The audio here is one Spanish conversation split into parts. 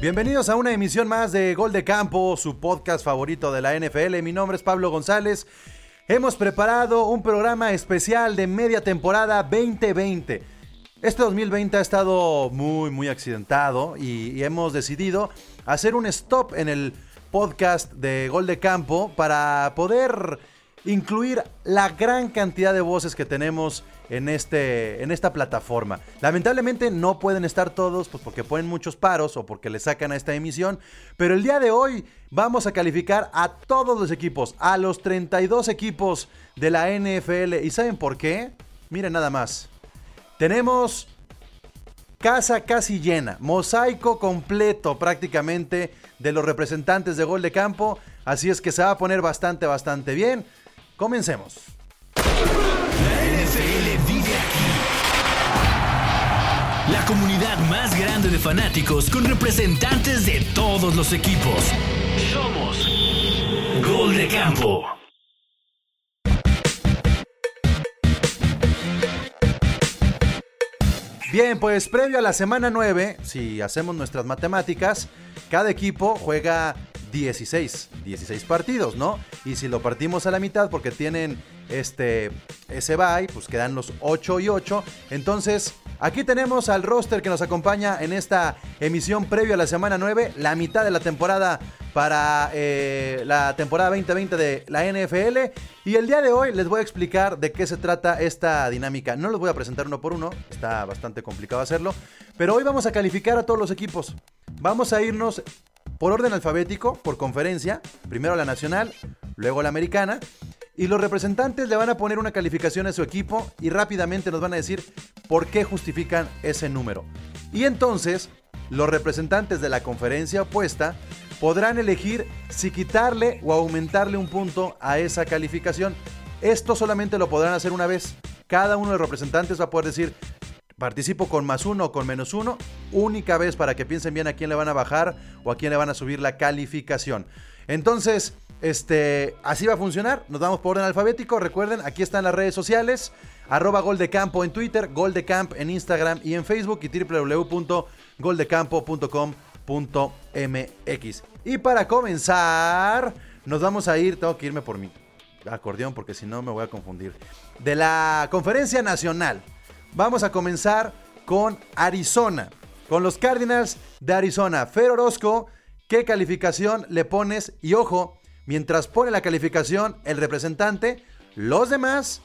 Bienvenidos a una emisión más de Gol de Campo, su podcast favorito de la NFL. Mi nombre es Pablo González. Hemos preparado un programa especial de media temporada 2020. Este 2020 ha estado muy, muy accidentado y, y hemos decidido hacer un stop en el podcast de Gol de Campo para poder incluir la gran cantidad de voces que tenemos en, este, en esta plataforma. Lamentablemente no pueden estar todos, pues porque ponen muchos paros o porque le sacan a esta emisión, pero el día de hoy vamos a calificar a todos los equipos, a los 32 equipos de la NFL. ¿Y saben por qué? Miren nada más. Tenemos casa casi llena, mosaico completo prácticamente de los representantes de gol de campo, así es que se va a poner bastante, bastante bien. Comencemos. La NFL vive aquí. La comunidad más grande de fanáticos con representantes de todos los equipos. Somos Gol de Campo. Bien, pues previo a la semana 9, si hacemos nuestras matemáticas, cada equipo juega 16, 16 partidos, ¿no? Y si lo partimos a la mitad porque tienen este ese bye, pues quedan los 8 y 8. Entonces, aquí tenemos al roster que nos acompaña en esta emisión previo a la semana 9, la mitad de la temporada para eh, la temporada 2020 de la NFL. Y el día de hoy les voy a explicar de qué se trata esta dinámica. No los voy a presentar uno por uno, está bastante complicado hacerlo. Pero hoy vamos a calificar a todos los equipos. Vamos a irnos por orden alfabético, por conferencia, primero la nacional, luego la americana, y los representantes le van a poner una calificación a su equipo y rápidamente nos van a decir por qué justifican ese número. Y entonces, los representantes de la conferencia opuesta podrán elegir si quitarle o aumentarle un punto a esa calificación. Esto solamente lo podrán hacer una vez. Cada uno de los representantes va a poder decir, participo con más uno o con menos uno, única vez para que piensen bien a quién le van a bajar o a quién le van a subir la calificación. Entonces, este, así va a funcionar. Nos vamos por orden alfabético. Recuerden, aquí están las redes sociales. Arroba Gol de Campo en Twitter, Gol de Camp en Instagram y en Facebook y www.goldecampo.com.mx. Y para comenzar, nos vamos a ir, tengo que irme por mi acordeón porque si no me voy a confundir. De la conferencia nacional. Vamos a comenzar con Arizona, con los Cardinals de Arizona. Fer Orozco, ¿qué calificación le pones? Y ojo, mientras pone la calificación el representante, los demás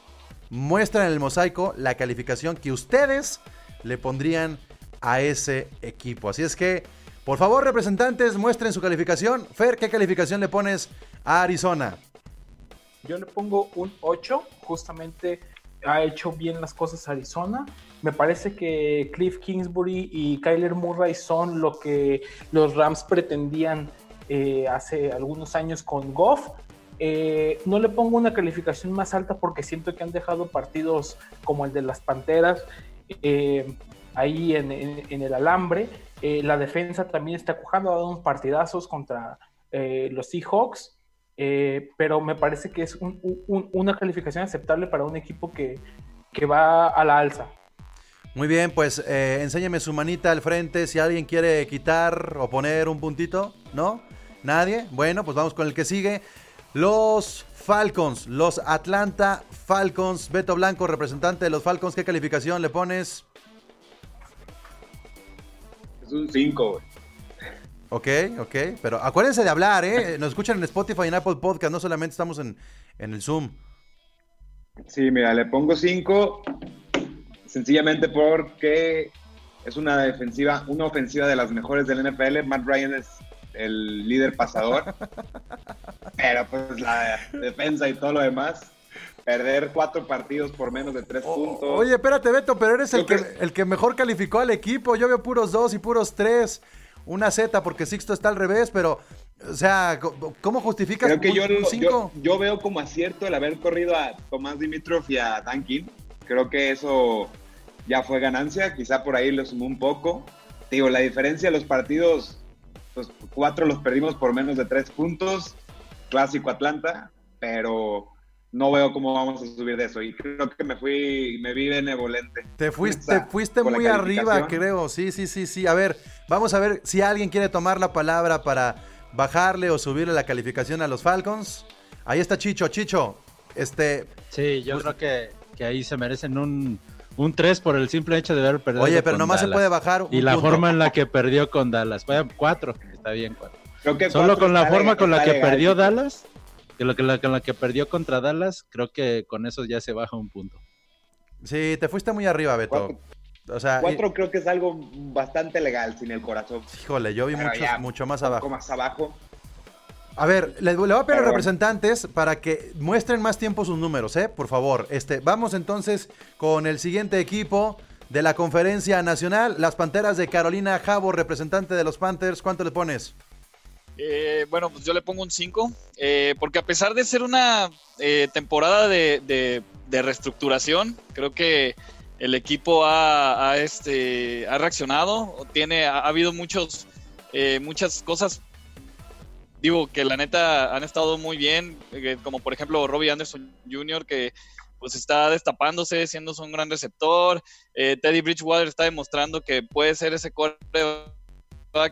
muestran en el mosaico la calificación que ustedes le pondrían a ese equipo. Así es que, por favor, representantes, muestren su calificación. Fer, ¿qué calificación le pones a Arizona? Yo le pongo un 8, justamente ha hecho bien las cosas Arizona. Me parece que Cliff Kingsbury y Kyler Murray son lo que los Rams pretendían eh, hace algunos años con Goff. Eh, no le pongo una calificación más alta porque siento que han dejado partidos como el de las Panteras eh, ahí en, en, el alambre. la defensa también está cojando, ha dado unos partidazos contra los Seahawks. Eh, pero me parece que es un, un, una calificación aceptable para un equipo que, que, va a la alza. Muy bien, pues eh, enséñeme su manita al frente si alguien quiere quitar o poner un puntito, ¿no? ¿Nadie? Bueno, pues vamos con el que sigue. Los Falcons, los Atlanta Falcons. Beto Blanco, representante de los Falcons, ¿qué calificación le pones? Es un 5, güey. Ok, ok, pero acuérdense de hablar, ¿eh? Nos escuchan en Spotify y en Apple Podcast, no solamente estamos en, en el Zoom. Sí, mira, le pongo 5 sencillamente porque es una defensiva, una ofensiva de las mejores del NFL. Matt Ryan es el líder pasador, pero pues la defensa y todo lo demás. Perder cuatro partidos por menos de tres puntos. Oye, espérate, Beto, pero eres el que, el que mejor calificó al equipo. Yo veo puros dos y puros tres una Z porque Sixto está al revés, pero, o sea, ¿cómo justificas Creo que un, yo, un yo, yo, veo como acierto el haber corrido a Tomás Dimitrov y a Dankin. Creo que eso ya fue ganancia, quizá por ahí lo sumó un poco. Digo, la diferencia de los partidos, pues cuatro los perdimos por menos de tres puntos, clásico Atlanta, pero no veo cómo vamos a subir de eso. Y creo que me fui, me vi benevolente. Te fuiste, fuiste muy arriba, creo. Sí, sí, sí, sí. A ver, vamos a ver si alguien quiere tomar la palabra para bajarle o subirle la calificación a los Falcons. Ahí está Chicho, Chicho. Este. Sí, yo creo que, que, ahí se merecen un, un 3 por el simple hecho de haber perdido. Oye, pero nomás se puede bajar. y la forma en la que perdió con Dallas. Vaya, 4, está bien, 4. Solo con la forma con la que perdió Dallas que lo que la, la que perdió contra Dallas, creo que con eso ya se baja un punto. Sí, te fuiste muy arriba, Beto. Cuatro, o sea, cuatro creo que es algo bastante legal sin el corazón. Híjole, yo vi mucho, mucho más abajo. más abajo. A ver, le, voy a pedir a los representantes para que muestren más tiempo sus números, ¿eh? Por favor. Este, vamos entonces con el siguiente equipo de la conferencia nacional, las Panteras de Carolina Jabo, representante de los Panthers. ¿Cuánto le pones? Eh, bueno, pues yo le pongo un 5, eh, porque a pesar de ser una eh, temporada de, reestructuración, creo que el equipo ha, este, ha reaccionado, tiene, ha, habido muchos, muchas cosas, digo, que la neta han estado muy bien, como por ejemplo Robbie Anderson Jr., que pues está destapándose, siendo un gran receptor, Teddy Bridgewater está demostrando que puede ser ese core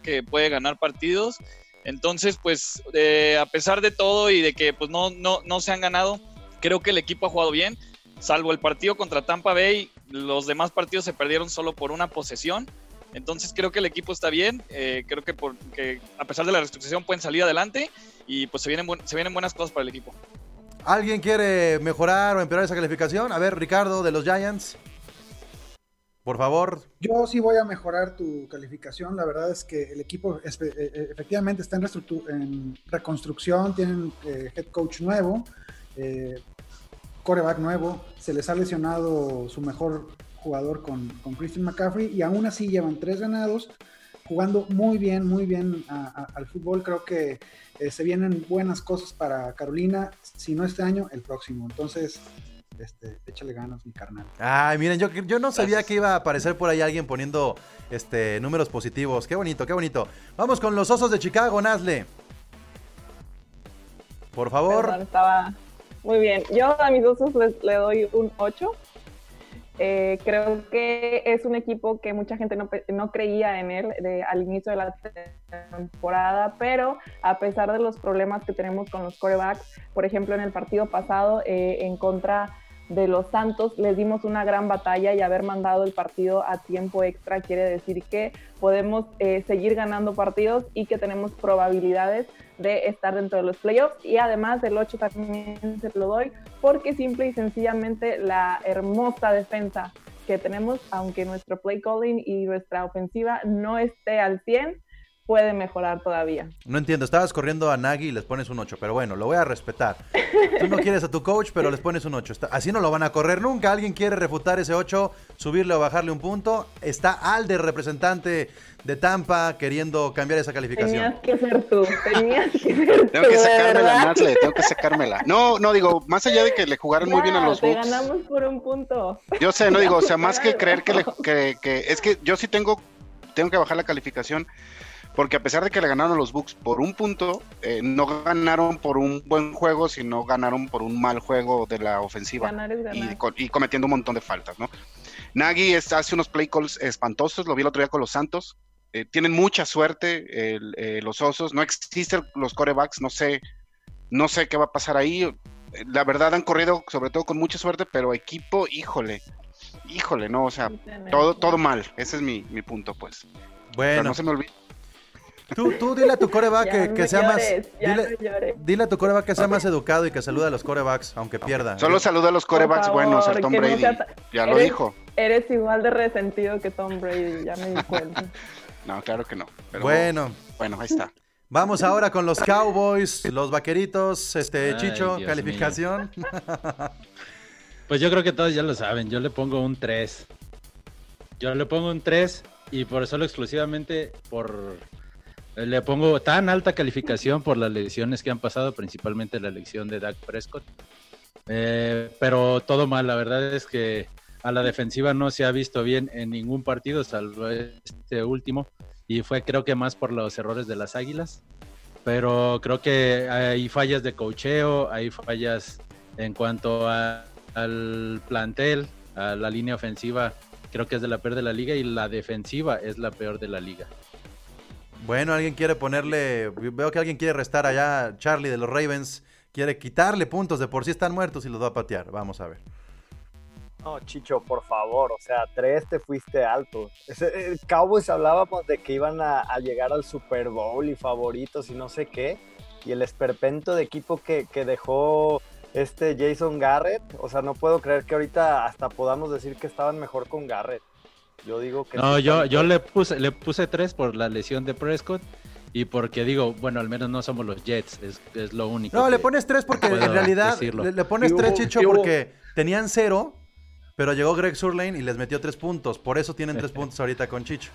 que puede ganar partidos entonces, pues, eh, a pesar de todo y de que pues no, no, no se han ganado, creo que el equipo ha jugado bien, salvo el partido contra Tampa Bay, los demás partidos se perdieron solo por una posesión. Entonces creo que el equipo está bien, eh, creo que, a pesar de la restricción pueden salir adelante y pues se vienen, se vienen buenas cosas para el equipo. ¿Alguien quiere mejorar o empeorar esa calificación? A ver, Ricardo de los Giants. Por favor. Yo sí voy a mejorar tu calificación. La verdad es que el equipo eh, eh, efectivamente está en, reconstrucción, tienen eh, head coach nuevo, coreback nuevo, se les ha lesionado su mejor jugador con, con, Christian McCaffrey y aún así llevan tres ganados, jugando muy bien, muy bien al fútbol. Creo que se vienen buenas cosas para Carolina, si no este año, el próximo. Entonces, este, échale ganas, mi carnal. Ay, miren, yo, yo no sabía que iba a aparecer por ahí alguien poniendo este, números positivos. Qué bonito, qué bonito. Vamos con los osos de Chicago, Nazle. Por favor. estaba muy bien. Yo a mis osos le doy un 8. Eh, creo que es un equipo que mucha gente no, creía en él al inicio de la temporada, pero a pesar de los problemas que tenemos con los corebacks, por ejemplo en el partido pasado eh, en contra de los Santos les dimos una gran batalla y haber mandado el partido a tiempo extra quiere decir que podemos eh, seguir ganando partidos y que tenemos probabilidades de estar dentro de los playoffs. Y además del 8 también se lo doy porque simple y sencillamente la hermosa defensa que tenemos, aunque nuestro play calling y nuestra ofensiva no esté al 100, puede mejorar todavía. No entiendo, estabas corriendo a Nagy y les pones un 8, pero bueno, lo voy a respetar. Tú no quieres a tu coach, pero les pones un 8. Así no lo van a correr nunca. ¿Alguien quiere refutar ese 8, subirle o bajarle un punto? Está Alde, representante de Tampa, queriendo cambiar esa calificación. Tenías que ser tú, tenías que ser Tengo que sacármela, Natle, tengo que sacármela. No, no, digo, más allá de que le jugaran muy bien a los Bucks. ganamos por un punto. Yo sé, no digo, o sea, más que creer que, le, que, que es que yo sí tengo, tengo que bajar la calificación porque a pesar de que le ganaron los Bucks por un punto, eh, no ganaron por un buen juego, sino ganaron por un mal juego de la ofensiva Y, cometiendo un montón de faltas, ¿no? Nagy hace unos play calls espantosos, lo vi el otro día con los Santos. Eh, tienen mucha suerte eh, los osos, no existen los corebacks, no sé, no sé qué va a pasar ahí. La verdad han corrido sobre todo con mucha suerte, pero equipo, híjole, híjole, no, o sea, todo, todo mal. Ese es mi, punto, pues. Bueno. no se me olvide Tú, tú dile a tu coreback que, sea más. Dile, a tu coreback que sea más educado y que saluda a los corebacks, aunque pierda. Solo saluda a los corebacks buenos, el Tom Brady. ya lo dijo. Eres igual de resentido que Tom Brady, ya me di cuenta. no, claro que no. bueno. Bueno, ahí está. Vamos ahora con los Cowboys, los vaqueritos, este Chicho, calificación. pues yo creo que todos ya lo saben, yo le pongo un 3. Yo le pongo un 3 y por solo exclusivamente por le pongo tan alta calificación por las lesiones que han pasado, principalmente la elección de Dak Prescott. Eh, pero todo mal, la verdad es que a la defensiva no se ha visto bien en ningún partido, salvo este último, y fue creo que más por los errores de las Águilas. Pero creo que hay fallas de cocheo, hay fallas En cuanto a- al plantel, a la línea ofensiva, creo que es de la peor de la liga y la defensiva es la peor de la liga. Bueno, alguien quiere ponerle. Veo que alguien quiere restar allá. Charlie de los Ravens quiere quitarle puntos. De por sí están muertos y los va a patear. Vamos a ver. No, Chicho, por favor, o sea, tres te fuiste alto. Ese, eh, Cowboys hablábamos de que iban a, llegar al Super Bowl y favoritos y no sé qué. Y el esperpento de equipo que dejó este Jason Garrett, o sea, no puedo creer que ahorita hasta podamos decir que estaban mejor con Garrett. Yo digo que... No, yo, yo le puse le puse tres por la lesión de Prescott y porque digo, bueno, al menos no somos los Jets, es, es lo único. No, que- le pones tres porque en realidad le, le pones ¿Qué tres? Chicho, porque tenían cero, pero llegó Greg Surlane y les metió tres puntos. Por eso tienen tres puntos ahorita con Chicho.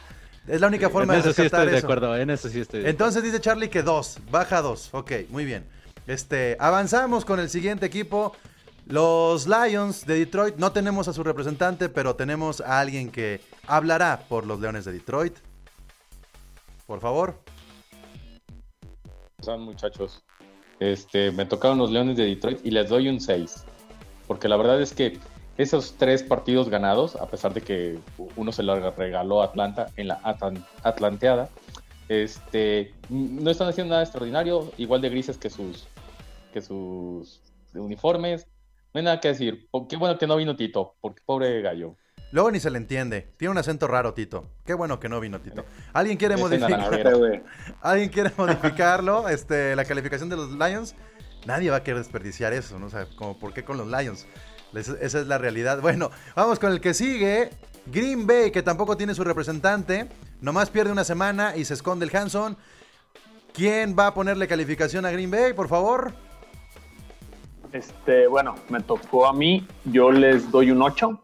Es la única forma en de eso sí estoy de eso. acuerdo, en eso sí estoy de Entonces dice Charlie que dos, baja dos. Ok, muy bien. Este, avanzamos con el siguiente equipo. Los Lions de Detroit. No tenemos a su representante, pero tenemos a alguien que hablará por los Leones de Detroit. Por favor. son muchachos. Este, me tocaron los Leones de Detroit y les doy un 6. Porque la verdad es que esos tres partidos ganados, a pesar de que uno se lo regaló a Atlanta en la Atlan- Atlanteada, este, no están haciendo nada extraordinario, igual de grises que sus, que sus uniformes. No hay nada que decir. Qué bueno que no vino Tito, porque pobre gallo. Luego ni se le entiende. Tiene un acento raro, Tito. Qué bueno que no vino, Tito. ¿Alguien quiere Ese modificar? naranjero. güey. ¿Alguien quiere modificarlo? Este, la calificación de los Lions. Nadie va a querer desperdiciar eso, ¿no? O sea, como por qué con los Lions. Les- Esa es la realidad. Bueno, vamos con el que sigue. Green Bay, que tampoco tiene su representante. Nomás pierde una semana y se esconde el Hanson. ¿Quién va a ponerle calificación a Green Bay, por favor? Este, bueno, me tocó a mí, yo les doy un 8.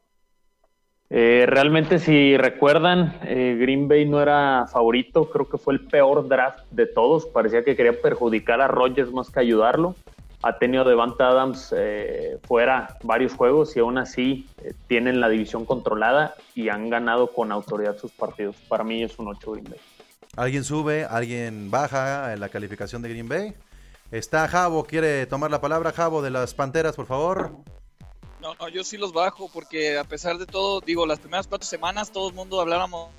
Eh, realmente, si recuerdan, eh, Green Bay no era favorito, creo que fue el peor draft de todos. Parecía que quería perjudicar a Rodgers más que ayudarlo. Ha tenido Devante Adams eh, fuera varios juegos y aún así eh, tienen la división controlada y han ganado con autoridad sus partidos. Para mí es un 8 Green Bay. ¿Alguien sube? ¿Alguien baja en la calificación de Green Bay? Está Javo, quiere tomar la palabra. Javo de las Panteras, por favor. No, no, yo sí los bajo porque a pesar de todo, digo, las primeras cuatro semanas todo el mundo hablábamos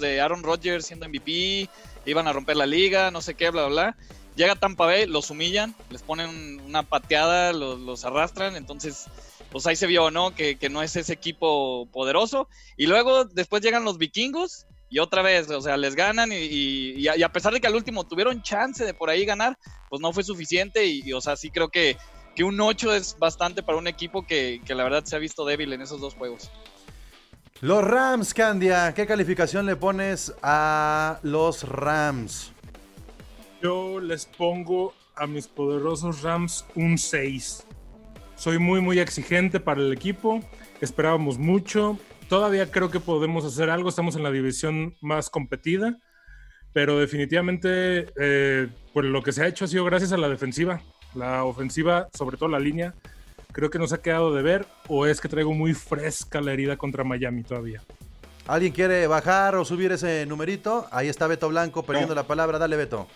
de Aaron Rodgers siendo MVP, iban a romper la liga, no sé qué, bla, bla, bla. Llega Tampa Bay, los humillan, les ponen una pateada, los, los arrastran, entonces, pues ahí se vio, ¿no? Que, que no es ese equipo poderoso. Y luego, después llegan los vikingos y otra vez, o sea, les ganan y, y- y a, y a pesar de que al último tuvieron chance de por ahí ganar, pues no fue suficiente y, y, o sea, sí creo que, que un 8 es bastante para un equipo que, que la verdad se ha visto débil en esos dos juegos. Los Rams, Candia. ¿Qué calificación le pones a los Rams? Yo les pongo a mis poderosos Rams un 6. Soy muy, muy exigente para el equipo. Esperábamos mucho. Todavía creo que podemos hacer algo. Estamos en la división más competida. Pero definitivamente, eh, pues lo que se ha hecho ha sido gracias a la defensiva. La ofensiva, sobre todo la línea, creo que nos ha quedado de ver. O es que traigo muy fresca la herida contra Miami todavía. ¿Alguien quiere bajar o subir ese numerito? Ahí está Beto Blanco perdiendo la palabra. Dale, Beto.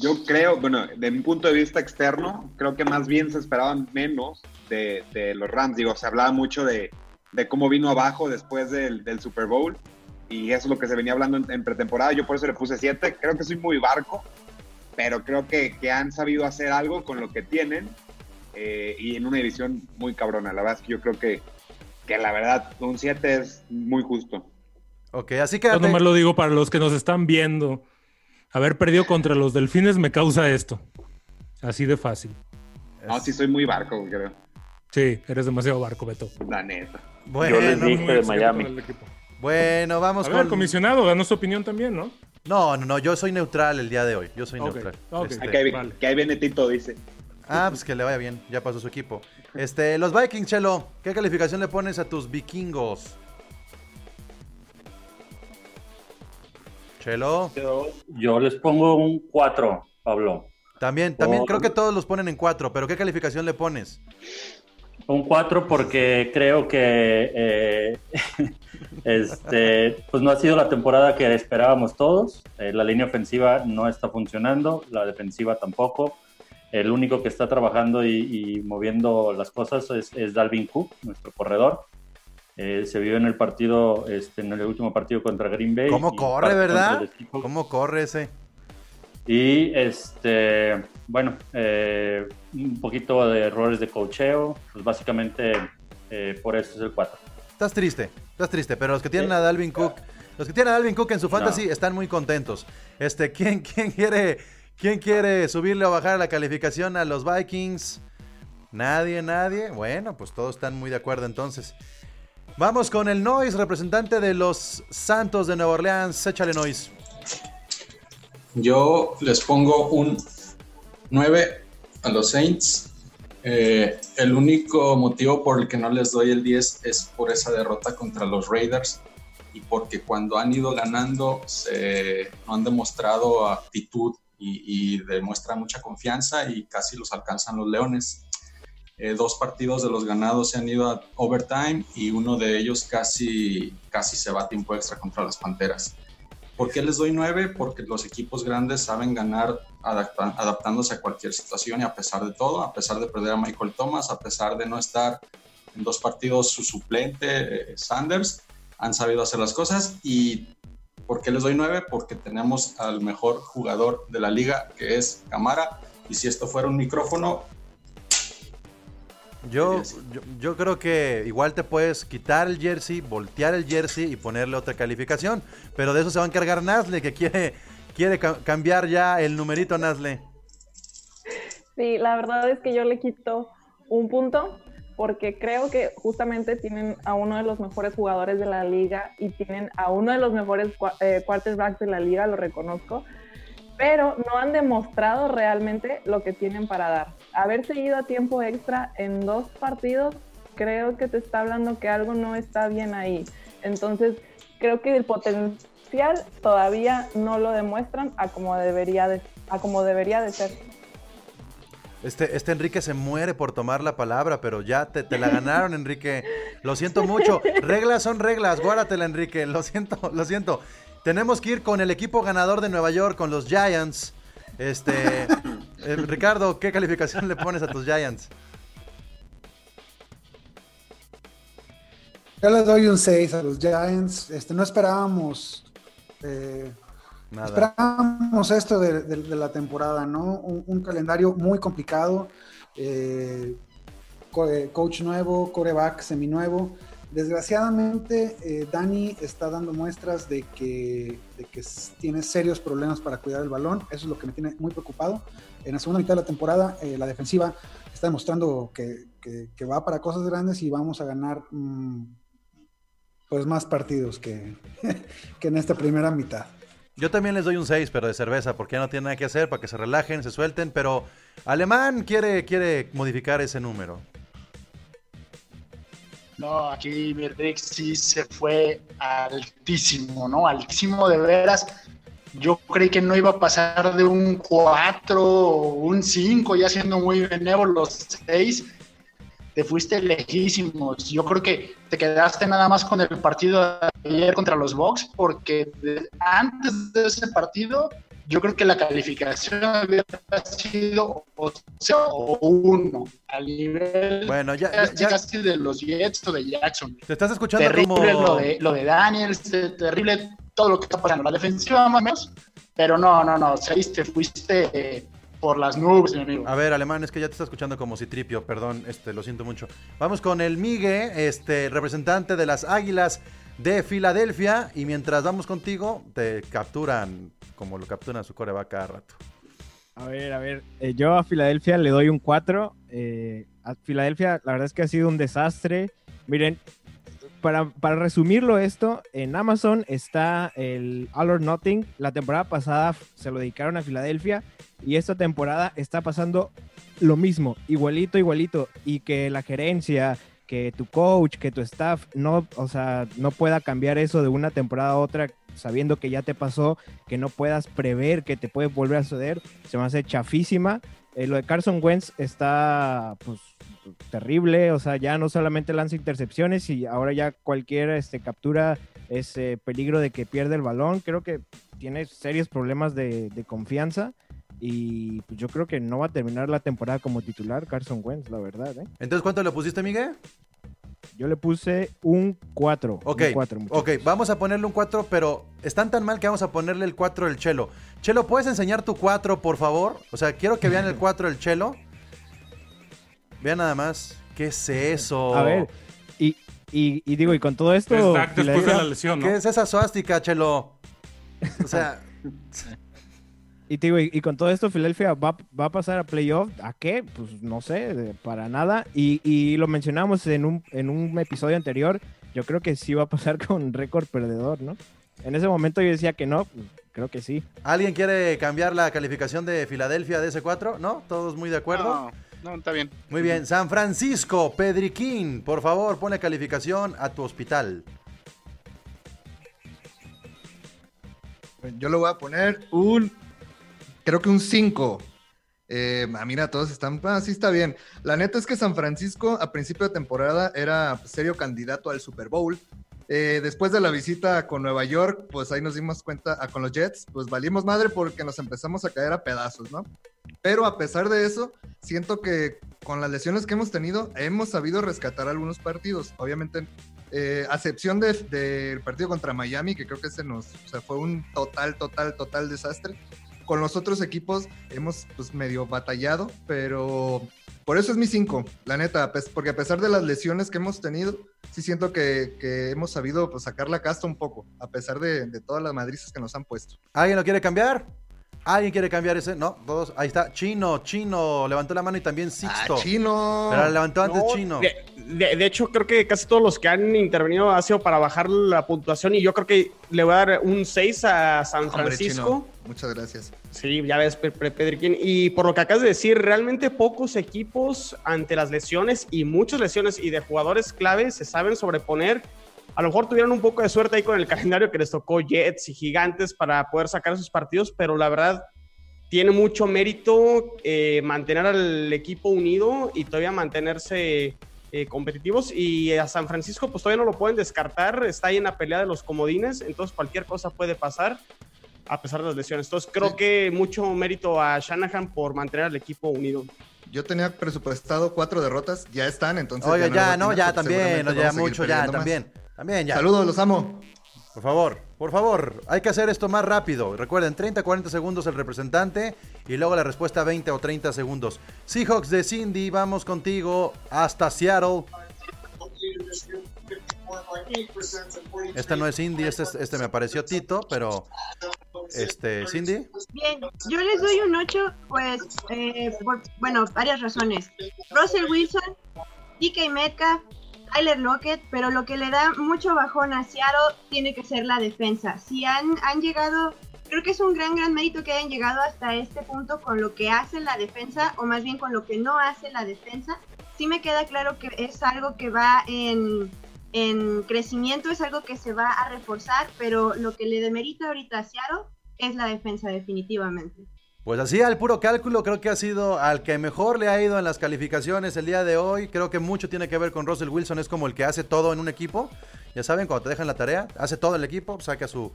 Yo creo, bueno, de mi punto de vista externo, creo que más bien se esperaban menos de, de los Rams. Digo, se hablaba mucho de, de cómo vino abajo después del, del Super Bowl y eso es lo que se venía hablando en, en pretemporada. Yo por eso le puse 7. Creo que soy muy barco, pero creo que, que han sabido hacer algo con lo que tienen eh, y en una división muy cabrona. La verdad es que yo creo que, que la verdad un 7 es muy justo. Ok, así que... Yo nomás lo digo para los que nos están viendo. Haber perdido contra los delfines me causa esto. Así de fácil. No, sí soy muy barco, creo. Sí, eres demasiado barco, Beto. La neta. Bueno, Yo les dije de Miami. El bueno, vamos A con... ver, comisionado, danos tu opinión también, ¿no? No, no, no, yo soy neutral el día de hoy. Yo soy neutral. ok. Este, que, ahí, vale. que ahí viene Tito, dice. Ah, pues que le vaya bien. Ya pasó su equipo. Este, los Vikings, Chelo. ¿Qué calificación le pones a tus vikingos? Chelo. Yo, yo les pongo un 4, Pablo. También, también Por- creo que todos los ponen en cuatro, pero ¿qué calificación le pones? Un 4 porque creo que eh, este, pues no ha sido la temporada que esperábamos todos. Eh, la línea ofensiva no está funcionando, la defensiva tampoco. El único que está trabajando y, y moviendo las cosas es, es, Dalvin Cook, nuestro corredor. Eh, se vio en el partido, este, en el último partido contra Green Bay. ¿Cómo corre, verdad? ¿Cómo corre ese? Y este, bueno, eh, un poquito de errores de cocheo, pues básicamente eh, por eso es el 4. Estás triste, estás triste, pero los que tienen a Dalvin Cook, los que tienen a Dalvin Cook en su fantasy están muy contentos. Este, ¿quién, quién quiere, quién quiere subirle o bajar la calificación a los Vikings? Nadie, nadie. Bueno, pues todos están muy de acuerdo entonces. Vamos con el Noise, representante de los Santos de Nueva Orleans. Échale Noise. Yo les pongo un 9 a los Saints. Eh, el único motivo por el que no les doy el 10 es por esa derrota contra los Raiders y porque cuando han ido ganando se, no han demostrado actitud y, demuestran mucha confianza y casi los alcanzan los Leones. Eh, dos partidos de los ganados se han ido a overtime y uno de ellos casi, casi se va a tiempo extra contra las Panteras. ¿Por qué les doy nueve? Porque los equipos grandes saben ganar adapta adaptándose a cualquier situación y a pesar de todo, a pesar de perder a Michael Thomas, a pesar de no estar en dos partidos su suplente eh, Sanders, han sabido hacer las cosas y ¿por qué les doy nueve? Porque tenemos al mejor jugador de la liga que es Camara y si esto fuera un micrófono, yo, yo, yo, creo que igual te puedes quitar el jersey, voltear el jersey y ponerle otra calificación. Pero de eso se va a encargar Nasle, que quiere, quiere ca cambiar ya el numerito Nasle. Sí, la verdad es que yo le quito un punto porque creo que justamente tienen a uno de los mejores jugadores de la liga y tienen a uno de los mejores eh, quarterbacks de la liga, lo reconozco pero no han demostrado realmente lo que tienen para dar. Haber seguido a tiempo extra en dos partidos, creo que te está hablando que algo no está bien ahí. Entonces, creo que el potencial todavía no lo demuestran a como debería de, a como debería de ser. Este, este Enrique se muere por tomar la palabra, pero ya te, te, la ganaron, Enrique. Lo siento mucho. Reglas son reglas, guárdatela, Enrique. Lo siento, lo siento. Tenemos que ir con el equipo ganador de Nueva York, con los Giants. Este, eh, Ricardo, ¿qué calificación le pones a tus Giants? Yo les doy un 6 a los Giants. Este, no esperábamos. Eh, Nada. Esperábamos esto de, de, de, la temporada, ¿no? Un, un calendario muy complicado. Eh, coach nuevo, coreback seminuevo. Desgraciadamente, eh, Dani está dando muestras de que, de que, tiene serios problemas para cuidar el balón. Eso es lo que me tiene muy preocupado. En la segunda mitad de la temporada, eh, la defensiva está demostrando que, que, que, va para cosas grandes y vamos a ganar mmm, pues más partidos que, en esta primera mitad. Yo también les doy un 6, pero de cerveza, porque ya no tienen nada que hacer para que se relajen, se suelten. Pero Alemán quiere, quiere modificar ese número. No, aquí mi Rick sí se fue altísimo, ¿no? Altísimo de veras. Yo creí que no iba a pasar de un 4 o un 5, ya siendo muy benévolo los 6. Te fuiste lejísimos. Yo creo que te quedaste nada más con el partido de ayer contra los Bucks, porque antes de ese partido yo creo que la calificación había sido o 0 o 1 al nivel bueno, ya, ya, ya, casi de los Jets o de Jackson. Te estás escuchando terrible como... lo de, lo de Daniels, terrible todo lo que está pasando. La defensiva más o menos, pero no, no, no, saliste, fuiste eh, por las nubes, mi amigo. A ver, Alemán, es que ya te está escuchando como Citripio, perdón, este, lo siento mucho. Vamos con el Migue, este, representante de las Águilas de Filadelfia, y mientras vamos contigo, te capturan como lo capturan su coreback cada rato. A ver, a ver, eh, yo a Filadelfia le doy un 4. Eh, a Filadelfia, la verdad es que ha sido un desastre. Miren, para, para, resumirlo esto, en Amazon está el All or Nothing. La temporada pasada se lo dedicaron a Filadelfia y esta temporada está pasando lo mismo, igualito, igualito. Y que la gerencia, que tu coach, que tu staff no, o sea, no pueda cambiar eso de una temporada a otra sabiendo que ya te pasó, que no puedas prever que te puede volver a suceder, se me hace chafísima. Eh, lo de Carson Wentz está pues terrible, o sea, ya no solamente lanza intercepciones y ahora ya cualquier este, captura es eh, peligro de que pierda el balón. Creo que tiene serios problemas de, de confianza Y pues, yo creo que no va a terminar la temporada como titular Carson Wentz, la verdad. ¿eh? Entonces, ¿cuánto le pusiste, Miguel? Yo le puse un 4. Ok, ok, vamos a ponerle un 4, pero están tan mal que vamos a ponerle el 4 del Chelo. Chelo, ¿puedes enseñar tu 4, por favor? O sea, quiero que vean el 4 del Chelo. Vean nada más. ¿Qué es eso? A ver, y, y, y digo, y con todo esto... Es Dak después de la lesión, ¿no? ¿Qué es esa suástica, Chelo? O sea, Y te digo, y, y con todo esto, Filadelfia va, va a pasar a playoff. ¿A qué? Pues no sé, de- para nada. Y, y lo mencionamos en un, en un episodio anterior. Yo creo que sí va a pasar con récord perdedor, ¿no? En ese momento yo decía que no, pues, creo que sí. ¿alguien quiere cambiar la calificación de Filadelfia de ese 4? ¿No? ¿Todos muy de acuerdo? No, no, está bien. Muy bien. San Francisco, Pedriquín, por favor, ponle calificación a tu hospital. Yo le voy a poner un. Creo que un 5. Eh, ah, mira, todos están. Ah, sí, está bien. La neta es que San Francisco a principio de temporada era pues, serio candidato al Super Bowl. Eh, después de la visita con Nueva York, pues ahí nos dimos cuenta, ah, con los Jets, pues valimos madre porque nos empezamos a caer a pedazos, ¿no? Pero a pesar de eso, siento que con las lesiones que hemos tenido, hemos sabido rescatar algunos partidos. Obviamente, eh, a excepción de- del partido contra Miami, que creo que ese nos, o sea, fue un total, total, total desastre. Con los otros equipos hemos pues medio batallado, pero por eso es mi 5, la neta, porque a pesar de las lesiones que hemos tenido, sí siento que, que hemos sabido pues, sacar la casta un poco, a pesar de, de todas las madrizas que nos han puesto. ¿Alguien lo quiere cambiar? ¿Alguien quiere cambiar ese? No, todos. Ahí está. Chino, Chino. Levantó la mano y también Sixto. Ah, Chino. Pero levantó antes No, Chino. De, de- de hecho, creo que casi todos los que han intervenido ha sido para bajar la puntuación y yo creo que le voy a dar un 6 a San Hombre, Francisco. Chino, muchas gracias. Sí, ya ves, Pe- Pe- Pedriquín. Y por lo que acabas de decir, realmente pocos equipos ante las lesiones y muchas lesiones y de jugadores clave se saben sobreponer. A lo mejor tuvieron un poco de suerte ahí con el calendario que les tocó Jets y Gigantes para poder sacar esos partidos, pero la verdad tiene mucho mérito eh, mantener al equipo unido y todavía mantenerse eh, competitivos. Y a San Francisco, pues todavía no lo pueden descartar. Está ahí en la pelea de los comodines, entonces cualquier cosa puede pasar a pesar de las lesiones. Entonces creo que mucho mérito a Shanahan por mantener al equipo unido. Yo tenía presupuestado cuatro derrotas, ya están, entonces. Oye, no ya, no, ya atinar porque también. No, ya mucho, ya más. También. Ya. Saludos, los amo. Por favor, por favor, hay que hacer esto más rápido. Recuerden, 30, 40 segundos el representante y luego la respuesta 20 o 30 segundos. Seahawks de Cindy, vamos contigo hasta Seattle. Este no es Cindy, este, es- este me apareció Tito, pero este, Cindy. Bien, yo les doy un 8, pues, eh, por, bueno, varias razones. Russell Wilson, DK Metcalf, Tyler Lockett, pero lo que le da mucho bajón a Seattle tiene que ser la defensa. Si han, han llegado, creo que es un gran, gran mérito que hayan llegado hasta este punto con lo que hace la defensa, o más bien con lo que no hace la defensa. Sí me queda claro que es algo que va en, en crecimiento, es algo que se va a reforzar, pero lo que le demerita ahorita a Seattle es la defensa definitivamente. Pues así al puro cálculo creo que ha sido al que mejor le ha ido en las calificaciones el día de hoy. Creo que mucho tiene que ver con Russell Wilson, es como el que hace todo en un equipo. Ya saben, cuando te dejan la tarea, hace todo el equipo, saca su,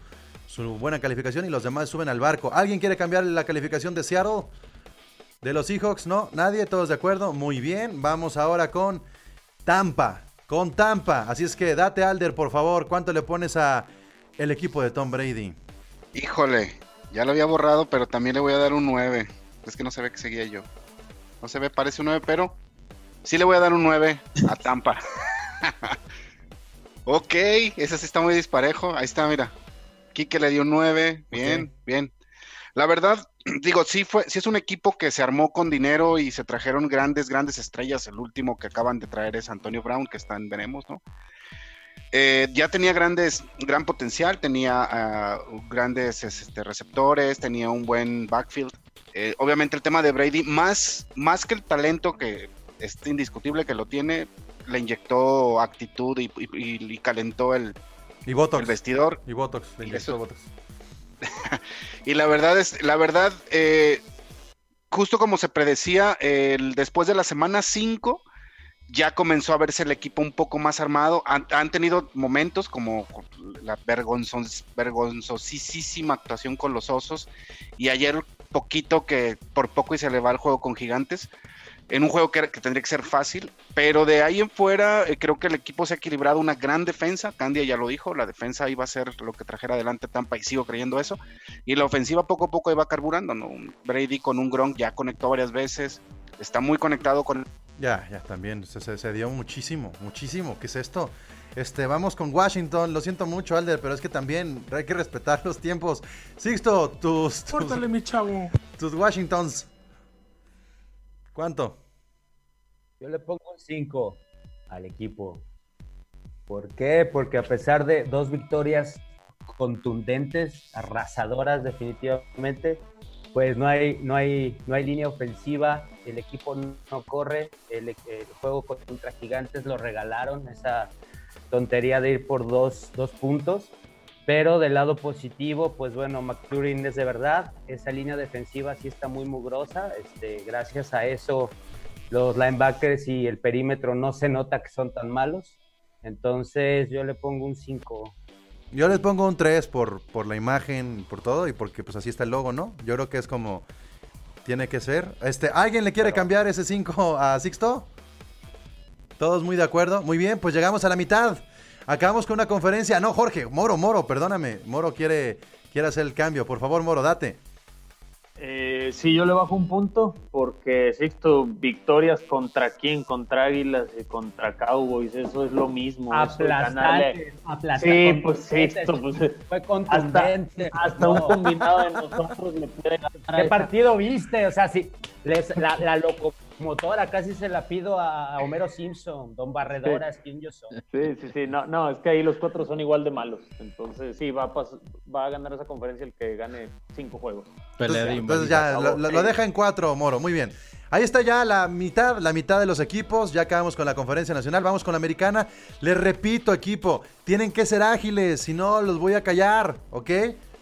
buena calificación y los demás suben al barco. ¿Alguien quiere cambiar la calificación de Seattle? De los Seahawks, ¿no? Nadie, todos de acuerdo. Muy bien, vamos ahora con Tampa. Con Tampa. Así es que date Alder, por favor. ¿Cuánto le pones a el equipo de Tom Brady? Híjole, ya lo había borrado, pero también le voy a dar un 9. Es que no se ve que seguía yo. No se ve, parece un 9, pero sí le voy a dar un 9 a Tampa. ok, ese sí está muy disparejo. Ahí está, mira. Kike le dio un 9. Bien, bien. La verdad, digo, sí fue, sí es un equipo que se armó con dinero y se trajeron grandes, grandes estrellas. El último que acaban de traer es Antonio Brown, que está en veremos, ¿no? Eh, ya tenía grandes, gran potencial, tenía ah, grandes este, receptores, tenía un buen backfield. Eh, obviamente el tema de Brady, más, más que el talento que es indiscutible que lo tiene, le inyectó actitud y, y- y calentó el, Y Botox. el vestidor. Y Botox, le inyectó Eso- Botox. Y la verdad es, la verdad, eh, justo como se predecía, el- después de la semana 5, ya comenzó a verse el equipo un poco más armado. Han, tenido momentos como la vergonzos, vergonzosísima actuación con los osos. Y ayer poquito que por poco y se le va el juego con gigantes. En un juego que, tendría que ser fácil, pero de ahí en fuera eh, creo que el equipo se ha equilibrado una gran defensa. Candia ya lo dijo, la defensa iba a ser lo que trajera adelante Tampa y sigo creyendo eso. Y la ofensiva poco a poco iba carburando. Brady con un Gronk ya conectó varias veces, está muy conectado con Ya, ya, también se, se- se dio muchísimo, muchísimo. ¿Qué es esto? Este, vamos con Washington. Lo siento mucho, Alder, pero es que también hay que respetar los tiempos. Sixto, tus, tus, Córtale, mi chavo. tus Washingtons. ¿Cuánto? Yo le pongo un 5 al equipo. ¿Por qué? Porque a pesar de dos victorias contundentes, arrasadoras definitivamente, pues no hay, no hay, no hay línea ofensiva, el equipo no corre, el, juego contra Gigantes lo regalaron, esa tontería de ir por dos, dos puntos. Pero del lado positivo, pues bueno, McClurin es de verdad. Esa línea defensiva sí está muy mugrosa. Este, gracias a eso, los linebackers y el perímetro no se nota que son tan malos. Entonces yo le pongo un 5. Yo les pongo un 3 por, por la imagen, por todo y porque pues así está el logo, ¿no? Yo creo que es como tiene que ser. Este, ¿alguien le quiere cambiar ese 5 a Sixto? Todos muy de acuerdo. Muy bien, pues llegamos a la mitad. Acabamos con una conferencia. No, Jorge, Moro, Moro, perdóname. Moro quiere, quiere hacer el cambio. Por favor, Moro, date. Eh, sí, yo le bajo un punto porque Sixto, victorias contra quién, contra Águilas y contra Cowboys, eso es lo mismo. ganarle- Aplastante, Sí, pues Sixto, pues Fue hasta, contundente. hasta un combinado de nosotros le puede ganar. ¿Qué partido viste? O sea, sí, les- la, la locomotora casi se la pido a Homero Simpson, Don Barredoras, ¿quién yo soy? Sí, sí, sí, no, no, es que ahí los cuatro son igual de malos. Entonces, sí, va a, pas- va a ganar esa conferencia el que gane cinco juegos. Entonces, entonces ya lo deja en cuatro, Moro. Muy bien. Ahí está ya la mitad, la mitad de los equipos. Ya acabamos con la conferencia nacional. Vamos con la americana. Les repito, equipo, tienen que ser ágiles, si no los voy a callar, ¿ok?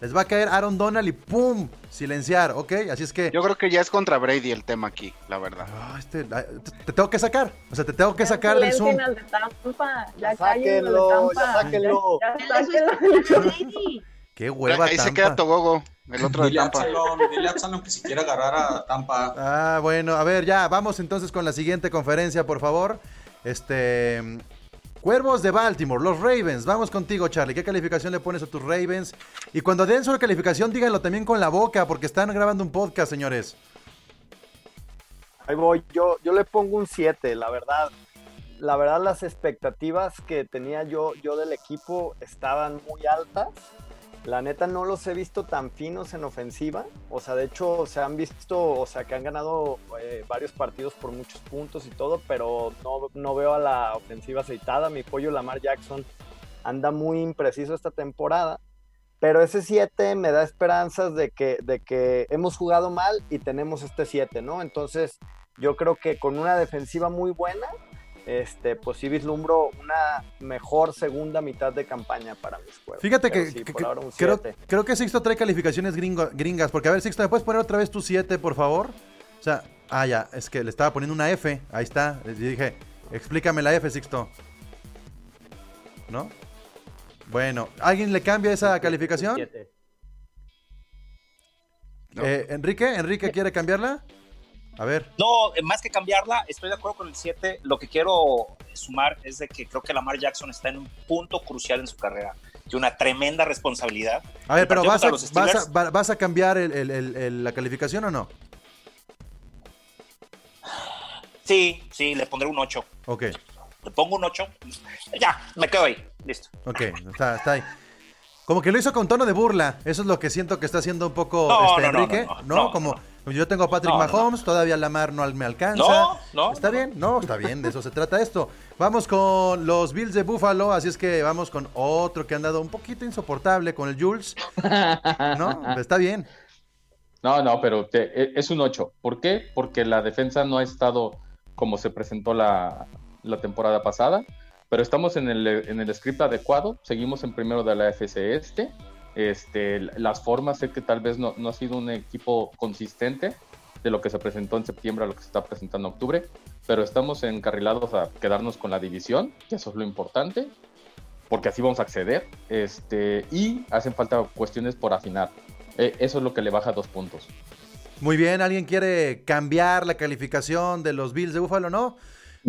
Les va a caer Aaron Donald y ¡pum! Silenciar, ¿ok? Así es que Yo creo que ya es contra Brady el tema aquí, la verdad. este, te, te tengo que sacar. O sea, te tengo que sacar del Zoom. Al de Tampa, ya, cállenlo de sáquenlo, Tampa, ya sáquenlo. Ya, ya sáquenlo. Qué hueva Ahí se Tampa. queda Togogo, el otro de Dile Tampa. Absalom, dile a Absalom que si quiere agarrar a Tampa. Ah, bueno, a ver, ya, vamos entonces con la siguiente conferencia, por favor. Este. Cuervos de Baltimore, los Ravens. Vamos contigo, Charlie. ¿Qué calificación le pones a tus Ravens? Y cuando den su calificación, díganlo también con la boca, porque están grabando un podcast, señores. Ahí voy, yo, yo le pongo un 7, la verdad. La verdad, las expectativas que tenía yo, yo del equipo estaban muy altas. La neta no los he visto tan finos en ofensiva. O sea, de hecho, se han visto, o sea, que han ganado eh, varios partidos por muchos puntos y todo, pero no, no veo a la ofensiva aceitada. Mi pollo Lamar Jackson anda muy impreciso esta temporada. Pero ese 7 me da esperanzas de que, de que hemos jugado mal y tenemos este 7, ¿no? Entonces, yo creo que con una defensiva muy buena, este, pues sí vislumbro una mejor segunda mitad de campaña para mis cuervos. Fíjate Pero que, sí, que- por ahora un creo, 7. creo que Sixto trae calificaciones gringo- gringas. Porque, a ver, Sixto, ¿me puedes poner otra vez tu 7, por favor? O sea, ah, ya, es que le estaba poniendo una F. Ahí está. Les dije, explícame la F, Sixto. ¿No? Bueno, ¿alguien le cambia esa calificación? Siete. Eh, Enrique, ¿Enrique quiere cambiarla? A ver. No, más que cambiarla, estoy de acuerdo con el 7. Lo que quiero sumar es de que creo que Lamar Jackson está en un punto crucial en su carrera. Tiene una tremenda responsabilidad. A ver, pero ¿vas a, vas a- vas a cambiar el- el- el- el- la calificación o no? Sí, sí, le pondré un 8. Ok, Le pongo un 8. Ya, me quedo ahí. Listo. ok, está, está ahí. Como que lo hizo con tono de burla. Eso es lo que siento que está haciendo un poco No, este, no, Enrique. no, No, no, no, como yo tengo a Patrick No, no, Mahomes, todavía Lamar no me alcanza. No, no, Está bien, no, está bien, de eso se trata esto. Vamos con los Bills de Buffalo, así es que vamos con otro que han dado un poquito insoportable con el Jules. ¿No? Está bien. No, no, pero te- e- es un 8. ¿Por qué? Porque la defensa no ha estado como se presentó la, la temporada pasada, pero estamos en el, en el script adecuado, seguimos en primero de la FC Este. Este, las formas, sé que tal vez no, no ha sido un equipo consistente de lo que se presentó en septiembre a lo que se está presentando en octubre, pero estamos encarrilados a quedarnos con la división, que eso es lo importante, porque así vamos a acceder, este, y hacen falta cuestiones por afinar. Eh, eso es lo que le baja dos puntos. Muy bien, ¿alguien quiere cambiar la calificación de los Bills de Buffalo, no?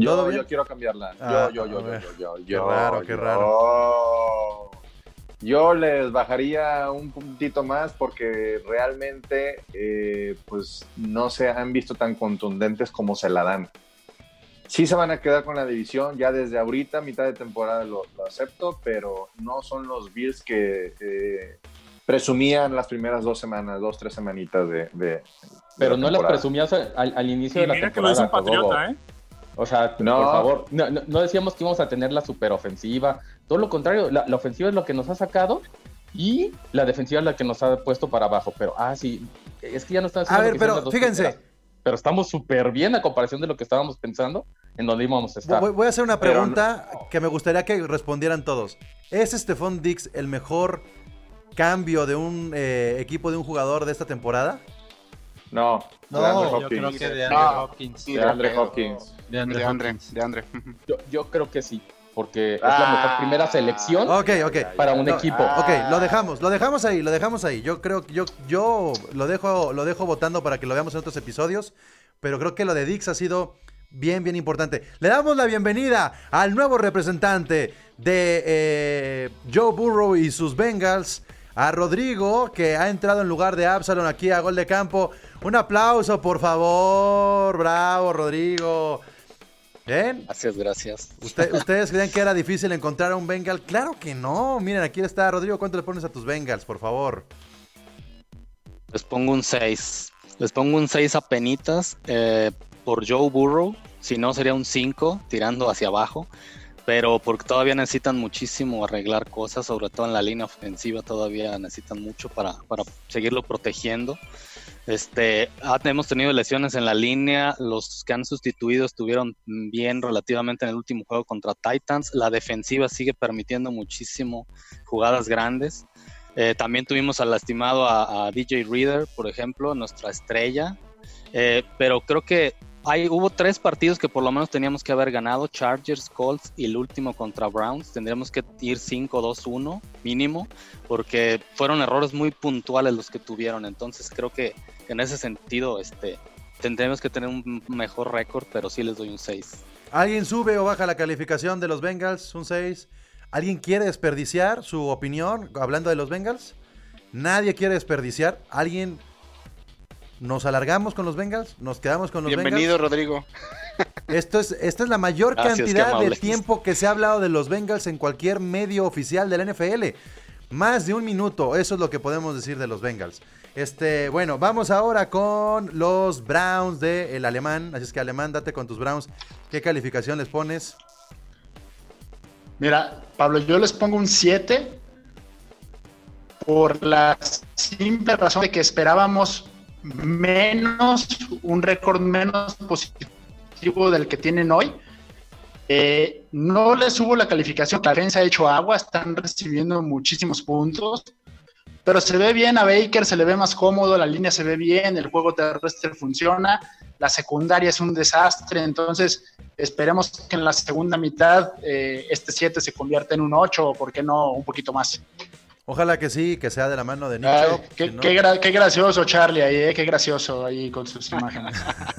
¿Todo Yo, yo quiero cambiarla. Ah, yo, yo, yo, a yo, ver. yo, yo, Qué yo, raro, qué raro. Yo les bajaría un puntito más porque realmente eh, pues no se han visto tan contundentes como se la dan. Sí se van a quedar con la división ya desde ahorita, mitad de temporada lo, lo acepto, pero no son los Bills que eh, presumían las primeras dos semanas, dos, tres semanitas de... de- Pero de no las presumías al, al inicio Y de la mira que lo temporada. hizo un patriota. ¿eh? O sea, No. por favor, no, no- no decíamos que íbamos a tener la superofensiva. Todo lo contrario, la, la ofensiva es lo que nos ha sacado y la defensiva es la que nos ha puesto para abajo. Pero, ah, sí, es que ya no está A ver, pero fíjense. Pero estamos súper bien a comparación de lo que estábamos pensando en donde íbamos a estar. Voy, voy a hacer una pregunta que me gustaría que respondieran todos. ¿Es Stephon Dix el mejor cambio de un eh, equipo de un jugador de esta temporada? No, No, de Andre yo Hopkins. creo que de No, Andre Hopkins. De Andre Hopkins. De Andre, de Andre. Yo, yo creo que sí, porque es la Ah. mejor primera selección Ok, ok. para un No, equipo. Ok, lo dejamos, lo dejamos ahí, lo dejamos ahí. Yo creo que yo, yo lo dejo, lo dejo votando para que lo veamos en otros episodios. Pero creo que lo de Dix ha sido bien, bien importante. Le damos la bienvenida al nuevo representante de eh, Joe Burrow y sus Bengals. A Rodrigo, que ha entrado en lugar de Absalom aquí a gol de campo. Un aplauso, por favor. Bravo, Rodrigo. ¿Bien? Gracias, gracias. ¿Usted- ¿Ustedes creían que era difícil encontrar a un Bengal? Claro que no. Miren, aquí está Rodrigo. ¿Cuánto le pones a tus Bengals, por favor? Les pongo un 6. Les pongo un 6 a penitas eh, por Joe Burrow. Si no, sería un 5 tirando hacia abajo. Pero porque todavía necesitan muchísimo arreglar cosas, sobre todo en la línea ofensiva, todavía necesitan mucho para, para seguirlo protegiendo. Este, ah, hemos tenido lesiones en la línea, los que han sustituido estuvieron bien relativamente en el último juego contra Titans. La defensiva sigue permitiendo muchísimo jugadas grandes. Eh, también tuvimos al lastimado a, DJ Reader, por ejemplo, nuestra estrella. Eh, pero creo que hay, hubo tres partidos que por lo menos teníamos que haber ganado: Chargers, Colts y el último contra Browns. Tendríamos que ir 5-2-1 mínimo, porque fueron errores muy puntuales los que tuvieron. Entonces creo que en ese sentido este, tendremos que tener un mejor récord, pero sí les doy un 6. ¿Alguien sube o baja la calificación de los Bengals? Un 6. ¿Alguien quiere desperdiciar su opinión hablando de los Bengals? Nadie quiere desperdiciar. ¿Alguien nos alargamos con los Bengals? ¿Nos quedamos con los Bienvenido, Bengals? Rodrigo. Esto es, esta es la mayor Gracias, cantidad de tiempo que se ha hablado de los Bengals en cualquier medio oficial de la NFL. Más de un minuto, eso es lo que podemos decir de los Bengals. Este, bueno, vamos ahora con los Browns del alemán. Así es que alemán, date con tus Browns. ¿Qué calificación les pones? Mira, Pablo, yo les pongo un 7 por la simple razón de que esperábamos menos, un récord menos positivo del que tienen hoy. Eh, no les subo la calificación, la defensa ha hecho agua, están recibiendo muchísimos puntos, pero se ve bien a Baker, se le ve más cómodo, la línea se ve bien, el juego terrestre funciona, la secundaria es un desastre, entonces esperemos que en la segunda mitad eh, este 7 se convierta en un 8 o por qué no un poquito más. Ojalá que sí, que sea de la mano de Nick Ay, Chubb, qué, no- qué gra- qué gracioso Charlie ahí, eh, qué gracioso ahí con sus imágenes.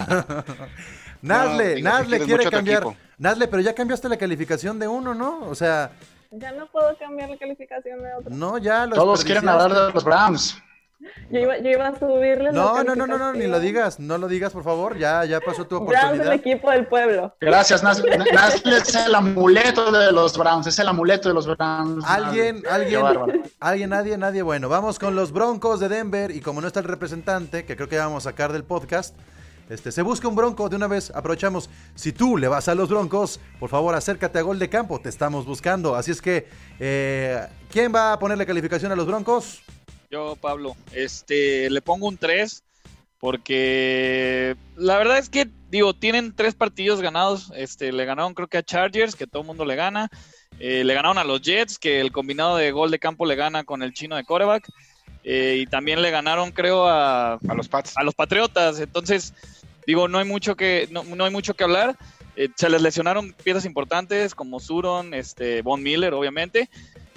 Nazle, No, Nazle quiere cambiar. Nazle, pero ya cambiaste la calificación de uno, ¿no? O sea, Ya no puedo cambiar la calificación de otro. no, ya lo Todos quieren hablar de los Browns. Yo iba, yo iba a subirles la No, no, no, no, no, ni lo digas, no lo digas, por favor, ya, ya pasó tu Browns el oportunidad. equipo del pueblo. Gracias, Nazle. Nazle es el amuleto de los Browns, es el amuleto de los Browns. Alguien, alguien, alguien, nadie, nadie. Bueno, vamos con los Broncos de Denver y como no está el representante, que creo que vamos a sacar del podcast, este, se busca un Bronco de una vez. Aprovechamos. Si tú le vas a los Broncos, por favor acércate a Gol de Campo, te estamos buscando. Así es que, eh, ¿quién va a ponerle calificación a los Broncos? Yo, Pablo, este, le pongo un 3 porque la verdad es que, digo, tienen tres partidos ganados. Este, le ganaron creo que a Chargers, que todo el mundo le gana. Eh, le ganaron a los Jets, que el combinado de gol de campo le gana con el chino de coreback. Eh, y también le ganaron, creo, a, a los a los Patriotas. Entonces, digo, no hay mucho que, no, no hay mucho que hablar. Eh, se les lesionaron piezas importantes como Suron, este, Von Miller, obviamente.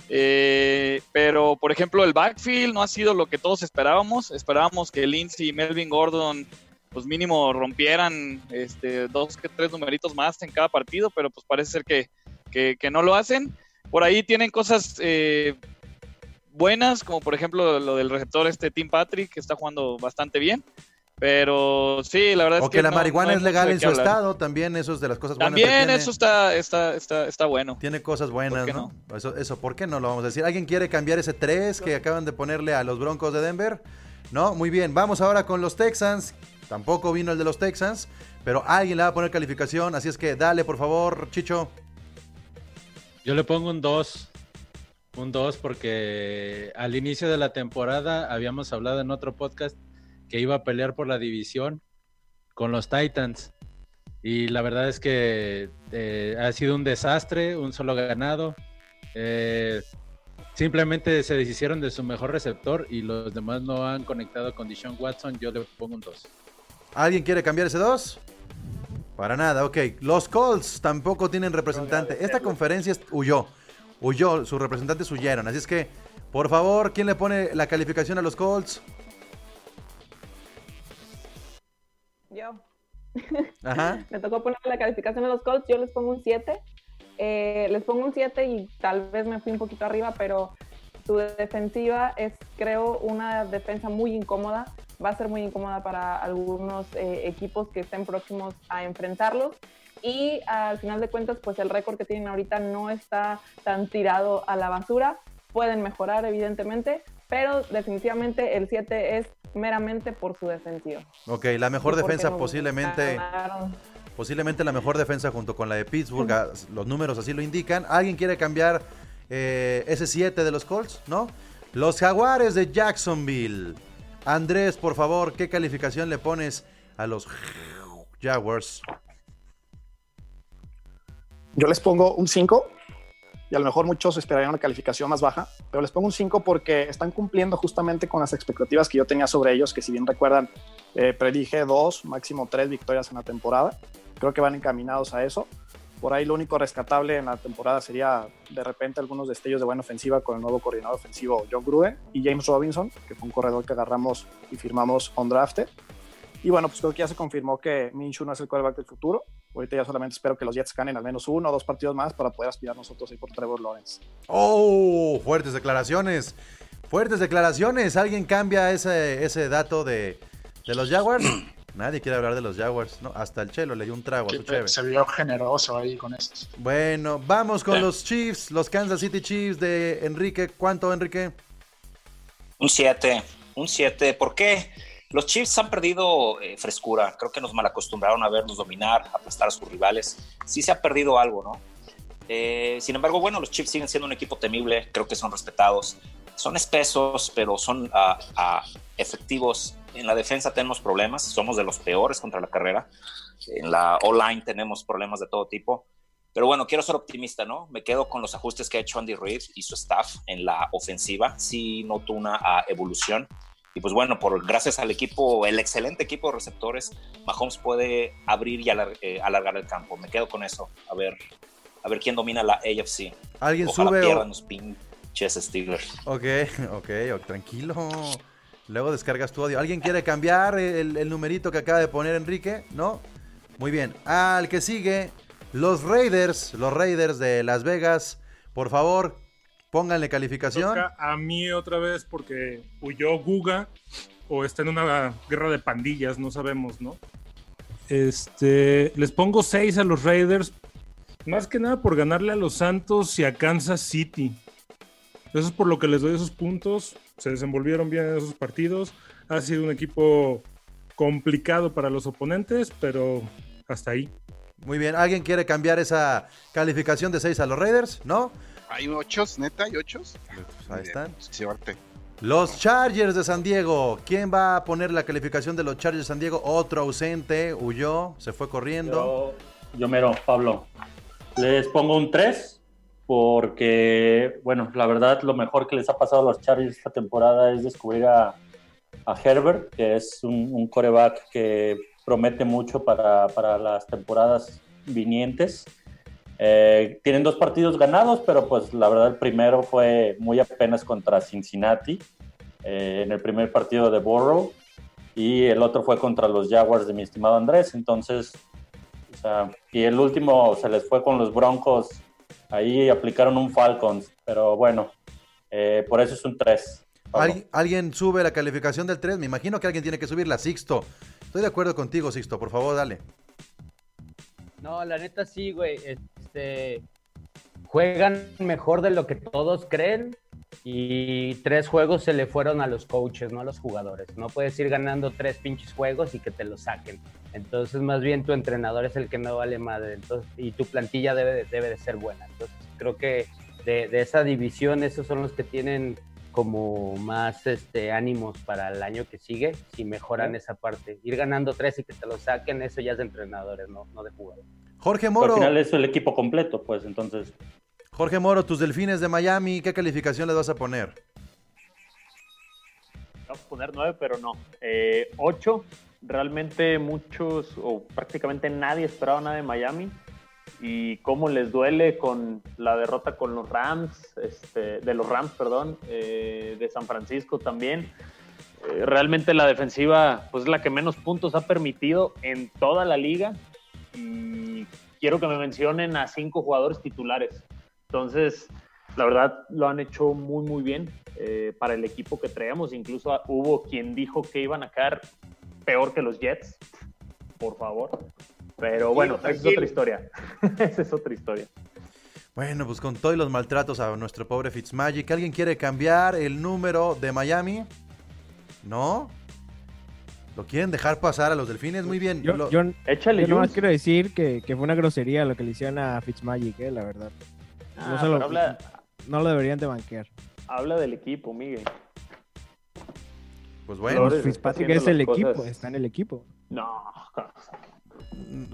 Eh, pero, por ejemplo, el backfield no ha sido lo que todos esperábamos. Esperábamos que Lindsey y Melvin Gordon, pues mínimo rompieran este, dos que tres numeritos más en cada partido, pero pues parece ser que, que, que no lo hacen. Por ahí tienen cosas eh, buenas, como por ejemplo lo del receptor este Tim Patrick, que está jugando bastante bien. Pero sí, la verdad es O que. que la no- marihuana no es legal en su hablar. estado, también eso es de las cosas buenas. que También tiene. eso está, está, está, está, bueno. Tiene cosas buenas, qué ¿no? Eso, eso, ¿por qué no lo vamos a decir? ¿Alguien quiere cambiar ese 3 que acaban de ponerle a los Broncos de Denver? No, muy bien. Vamos ahora con los Texans. Tampoco vino el de los Texans, pero alguien le va a poner calificación, así es que dale, por favor, Chicho. Yo le pongo un 2. Un 2 porque al inicio de la temporada habíamos hablado en otro podcast que iba a pelear por la división con los Titans. Y la verdad es que eh, ha sido un desastre, un solo ganado. Eh, simplemente se deshicieron de su mejor receptor y los demás no han conectado con Deshaun Watson. Yo le pongo un 2. ¿Alguien quiere cambiar ese 2? Para nada, ok. Los Colts tampoco tienen representante. Esta conferencia huyó. Huyó, sus representantes huyeron. Así es que, por favor, ¿quién le pone la calificación a los Colts? Yo. Ajá. Me tocó poner la calificación a los Colts, yo les pongo un 7. Eh, les pongo un 7 y tal vez me fui un poquito arriba, pero su defensiva es, creo, una defensa muy incómoda. Va a ser muy incómoda para algunos eh, equipos que estén próximos a enfrentarlos. Y al final de cuentas, pues el récord que tienen ahorita no está tan tirado a la basura. Pueden mejorar, evidentemente, pero definitivamente el 7 es meramente por su defensiva. Ok, la mejor ¿Y por qué defensa posiblemente... ganaron? Posiblemente la mejor defensa junto con la de Pittsburgh. Los números así lo indican. ¿Alguien quiere cambiar eh, ese 7 de los Colts? ¿No? Los Jaguares de Jacksonville. Andrés, por favor, ¿qué calificación le pones a los Jaguars? Yo les pongo un 5 y a lo mejor muchos esperarían una calificación más baja, pero les pongo un 5 porque están cumpliendo justamente con las expectativas que yo tenía sobre ellos, que si bien recuerdan, eh, predije dos, máximo tres victorias en la temporada. Creo que van encaminados a eso. Por ahí lo único rescatable en la temporada sería de repente algunos destellos de buena ofensiva con el nuevo coordinador ofensivo John Gruden y James Robinson, que fue un corredor que agarramos y firmamos on drafted. Y bueno, pues creo que ya se confirmó que Minshew no es el quarterback del futuro. Ahorita ya solamente espero que los Jets ganen al menos uno o dos partidos más para poder aspirar nosotros ahí por Trevor Lawrence. ¡Oh! Fuertes declaraciones. Fuertes declaraciones. ¿Alguien cambia ese, ese dato de, de los Jaguars? Nadie quiere hablar de los Jaguars, ¿no? Hasta el Chelo le dio un trago a su cheve. Se vio generoso ahí con esto. Bueno, vamos con los Chiefs, los Kansas City Chiefs de Enrique. ¿Cuánto, Enrique? Un 7, un 7. ¿Por qué? Los Chiefs han perdido eh, frescura. Creo que nos malacostumbraron a vernos dominar, aplastar a sus rivales. Sí se ha perdido algo, ¿no? Eh, sin embargo, bueno, los Chiefs siguen siendo un equipo temible. Creo que son respetados. Son espesos, pero son ah, ah, efectivos. En la defensa tenemos problemas. Somos de los peores contra la carrera. En la O-line tenemos problemas de todo tipo. Pero bueno, quiero ser optimista, ¿no? Me quedo con los ajustes que ha hecho Andy Reid y su staff en la ofensiva. Sí noto una ah, evolución. Y pues bueno, por, gracias al equipo, el excelente equipo de receptores, Mahomes puede abrir y alar- eh, alargar el campo. Me quedo con eso. A ver, a ver quién domina la AFC. ¿Alguien Ojalá sube o- pierdan los pinches Steelers. Ok, ok, ok, tranquilo. Luego descargas tu audio. ¿Alguien quiere cambiar el, el numerito que acaba de poner Enrique? ¿No? Muy bien. Al que sigue, los Raiders, los Raiders de Las Vegas. Por favor, pónganle calificación. Toca a mí otra vez porque huyó Guga o está en una guerra de pandillas, no sabemos, ¿no? Este, les pongo 6 a los Raiders, más que nada por ganarle a los Santos y a Kansas City. Eso es por lo que les doy esos puntos. Se desenvolvieron bien en esos partidos. Ha sido un equipo complicado para los oponentes, pero hasta ahí. Muy bien. ¿Alguien quiere cambiar esa calificación de 6 a los Raiders? ¿No? ¿Hay ochos, neta? ¿Hay ochos? ahí están. Suerte. Los Chargers de San Diego. ¿Quién va a poner la calificación de los Chargers de San Diego? Otro ausente, huyó, se fue corriendo. Yo, yo mero, Pablo. Les pongo un 3 porque, bueno, la verdad lo mejor que les ha pasado a los Chargers esta temporada es descubrir a, a Herbert, que es un, un coreback que promete mucho para, para las temporadas vinientes. Eh, tienen dos partidos ganados, pero pues la verdad el primero fue muy apenas contra Cincinnati eh, en el primer partido de Burrow y el otro fue contra los Jaguars de mi estimado Andrés. Entonces, o sea, y el último se les fue con los Broncos. Ahí aplicaron un Falcons, pero bueno, eh, por eso es un 3. ¿Alguien, alguien sube la calificación del 3? Me imagino que alguien tiene que subirla, Sixto. Estoy de acuerdo contigo, Sixto. Por favor, dale. No, la neta sí, güey. Este, juegan mejor de lo que todos creen y tres juegos se le fueron a los coaches, no a los jugadores. No puedes ir ganando tres pinches juegos y que te los saquen. Entonces, más bien tu entrenador es el que no vale madre. Entonces, y tu plantilla debe, de- debe de ser buena. Entonces, creo que de, de esa división, esos son los que tienen como más este, ánimos para el año que sigue, si mejoran esa parte. Ir ganando tres y que te lo saquen, eso ya es de entrenadores, no, no de jugadores. Jorge Al Moro. final es el equipo completo, pues entonces. Jorge Moro, tus delfines de Miami, ¿qué calificación les vas a poner? Vamos a poner nueve, pero no. Eh, ocho. Realmente muchos, o prácticamente nadie esperaba nada de Miami. Y cómo les duele con la derrota con los Rams, este, de los Rams, perdón, eh, de San Francisco también. Eh, realmente la defensiva pues, es la que menos puntos ha permitido en toda la liga. Y quiero que me mencionen a cinco jugadores titulares. Entonces, la verdad, lo han hecho muy, muy bien eh, para el equipo que traemos. Incluso hubo quien dijo que iban a caer peor que los Jets. Por favor. Pero bueno, esa es otra historia. esa es otra historia. Bueno, pues con todos los maltratos a nuestro pobre Fitzmagic, ¿alguien quiere cambiar el número de Miami? ¿No? ¿Lo quieren dejar pasar a los delfines? Muy bien. Yo, Lo- yo, Échale, yo nomás quiero decir que, que fue una grosería lo que le hicieron a Fitzmagic, eh, la verdad. Ah, no, se lo, pero habla- no lo deberían de banquear. Habla del equipo, Miguel. Pues bueno. Flores Fitzpatrick es el equipo, está en el equipo. No.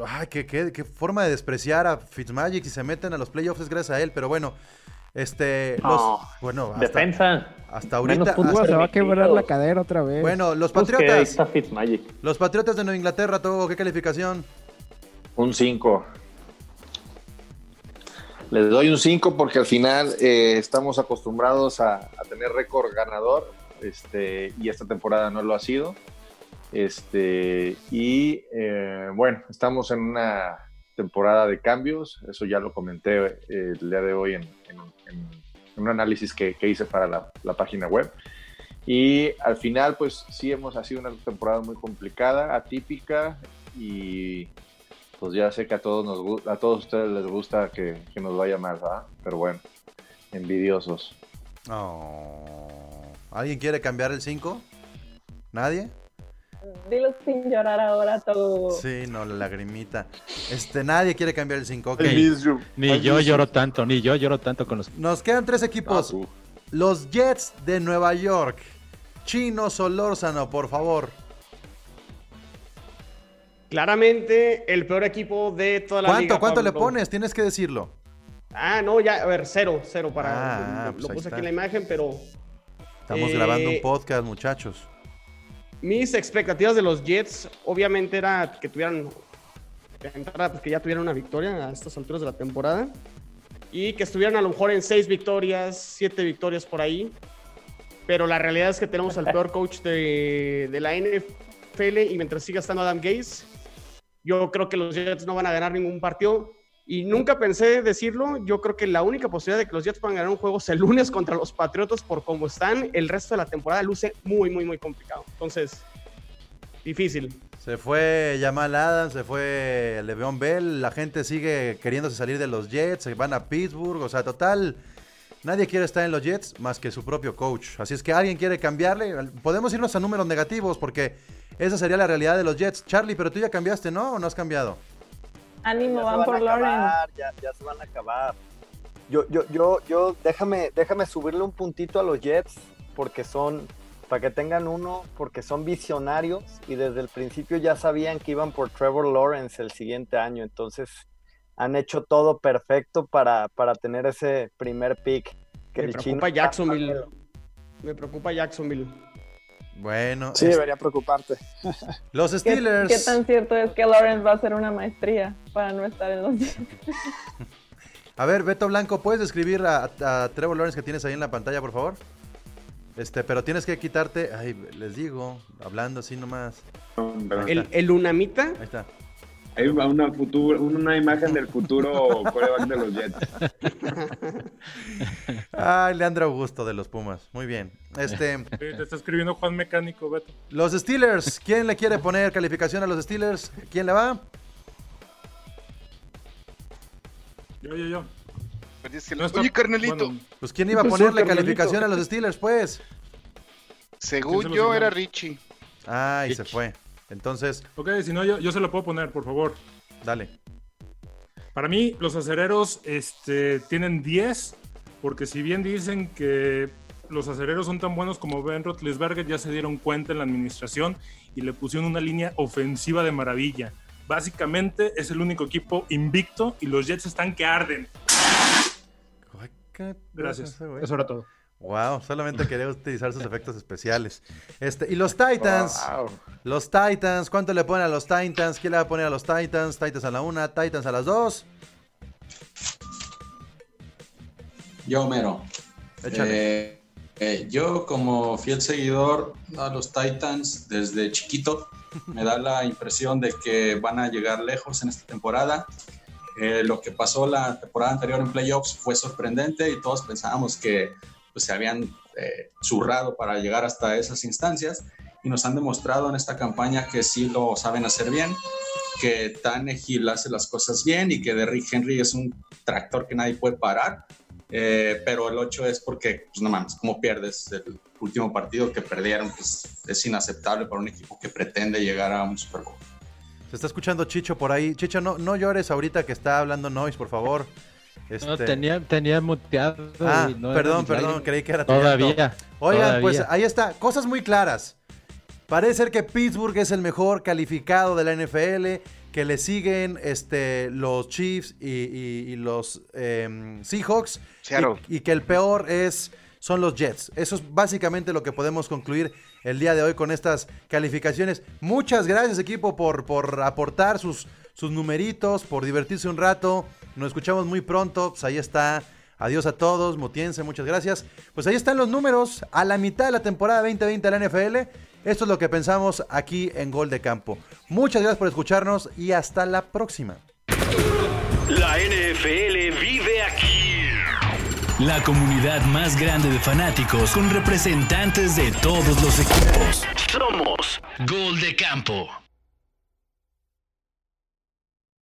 Ay, qué, qué- qué forma de despreciar a Fitzmagic si se meten a los playoffs es gracias a él, pero bueno, este, los, bueno, hasta, defensa. hasta ahorita, hasta- Se va a quebrar la cadera otra vez. bueno, los Pues Patriotas, los Patriotas de Nueva Inglaterra, Togo, ¿qué calificación? Un 5. Les doy un 5 porque al final eh, estamos acostumbrados a, a tener récord ganador este, y esta temporada no lo ha sido. Este, y eh, bueno, estamos en una temporada de cambios, eso ya lo comenté eh, el día de hoy en, un análisis que, que hice para la, página web. Y al final, pues sí hemos sido una temporada muy complicada, atípica y pues ya sé que a todos nos a todos ustedes les gusta que, que nos vaya mal, ¿verdad? Pero bueno, envidiosos. Oh. ¿Alguien quiere cambiar el 5? ¿Nadie? Dilo sin llorar ahora todo. Sí, no, la lagrimita. Este, nadie quiere cambiar el 5. ok. Ni yo lloro tanto, ni yo lloro tanto con los. Nos quedan tres equipos. Los Jets de Nueva York. Chino Solórzano, por favor. Claramente el peor equipo de toda la ¿Cuánto, liga. cuánto le pones? Tienes que decirlo. Ah, no, ya, a ver, cero, cero para. Ah, lo pues lo puse está. aquí en la imagen, pero. Estamos Eh, grabando un podcast, muchachos. Mis expectativas de los Jets, obviamente, era que tuvieran. pues, que ya tuvieran una victoria a estas alturas de la temporada. Y que estuvieran a lo mejor en seis victorias, siete victorias por ahí. Pero la realidad es que tenemos al peor coach de, de la NFL y mientras siga estando Adam Gaze, yo creo que los Jets no van a ganar ningún partido. Y nunca pensé decirlo, yo creo que la única posibilidad de que los Jets puedan ganar un juego es el lunes contra los Patriotas por cómo están. El resto de la temporada luce muy, muy, muy complicado. Entonces, difícil. Se fue Jamal Adams, se fue Le'Veon Bell, la gente sigue queriéndose salir de los Jets, se van a Pittsburgh, o sea, total, nadie quiere estar en los Jets más que su propio coach. Así es que alguien quiere cambiarle, podemos irnos a números negativos porque esa sería la realidad de los Jets. Charlie, pero tú ya cambiaste, ¿no? ¿O no has cambiado? Ánimo, Ya van van por acabar, ya, ya se van a acabar. Yo, yo, yo, yo, déjame, déjame subirle un puntito a los Jets porque son, para que tengan uno, porque son visionarios y desde el principio ya sabían que iban por Trevor Lawrence el siguiente año, entonces han hecho todo perfecto para, para tener ese primer pick. Que Me el preocupa chino- Jacksonville. Me preocupa Jacksonville. Bueno, Sí, es- debería preocuparte. los ¿Qué, Steelers. qué tan cierto es que Lawrence va a hacer una maestría para no estar en los? A ver, Beto Blanco, ¿puedes describir a, a Trevor Lawrence que tienes ahí en la pantalla, por favor? Este, pero tienes que quitarte, ay, les digo, hablando así nomás. El, el Unamita. Ahí está. Hay una, futuro, una imagen del futuro coreback de los Jets. Ay, Leandro Augusto de los Pumas. Muy bien. Este, Sí, te está escribiendo Juan Mecánico, Beto. los Steelers, ¿quién le quiere poner calificación a los Steelers? ¿Quién le va? Yo, yo, yo. Oye, carnalito. Pues quién iba a ¿Qué pasó, ponerle carnalito? calificación a los Steelers, pues. Según ¿Quién se yo era? Richie. Ay, se fue. Entonces, Ok, si no, yo, yo se lo puedo poner, por favor. dale. Para mí, los acereros este, tienen 10, porque si bien dicen que los acereros son tan buenos como Ben Roethlisberger, ya se dieron cuenta en la administración y le pusieron una línea ofensiva de maravilla. Básicamente es el único equipo invicto y los Jets están que arden. Gracias. Eso era todo. Wow, solamente quería utilizar sus efectos especiales. Este, y los Titans. Wow. Los Titans, ¿cuánto le ponen a los Titans? ¿Quién le va a poner a los Titans? Titans a la una, Titans a las dos. Yo, Mero. Échale. Eh, eh, yo, como fiel seguidor a los Titans desde chiquito, me da la impresión de que van a llegar lejos en esta temporada. Eh, lo que pasó la temporada anterior en playoffs fue sorprendente y todos pensábamos que pues, se habían eh, zurrado para llegar hasta esas instancias y nos han demostrado en esta campaña que sí lo saben hacer bien, que Tannehill hace las cosas bien y que Derrick Henry es un tractor que nadie puede parar. Eh, pero el 8 es porque, pues no mames, ¿cómo pierdes el último partido que perdieron? Pues es inaceptable para un equipo que pretende llegar a un Super Bowl. Se está escuchando Chicho por ahí. Chicho, no, no llores ahorita que está hablando Noise, por favor. No, Este- tenía, tenía muteado. Ah, y no era perdón, perdón, creí que era Todavía. Oigan, todavía. pues ahí está, cosas muy claras. Parece ser que Pittsburgh es el mejor calificado de la NFL, que le siguen este, los Chiefs y, y- y los em, Seahawks, y, y que el peor es, son los Jets. Eso es básicamente lo que podemos concluir el día de hoy con estas calificaciones. Muchas gracias equipo por, por aportar sus, sus numeritos, por divertirse un rato. Nos escuchamos muy pronto, pues ahí está. Adiós a todos, mutiense, muchas gracias. Pues ahí están los números a la mitad de la temporada 2020 de la NFL. Esto es lo que pensamos aquí en Gol de Campo. Muchas gracias por escucharnos y hasta la próxima. La NFL vive aquí. La comunidad más grande de fanáticos con representantes de todos los equipos. Somos Gol de Campo.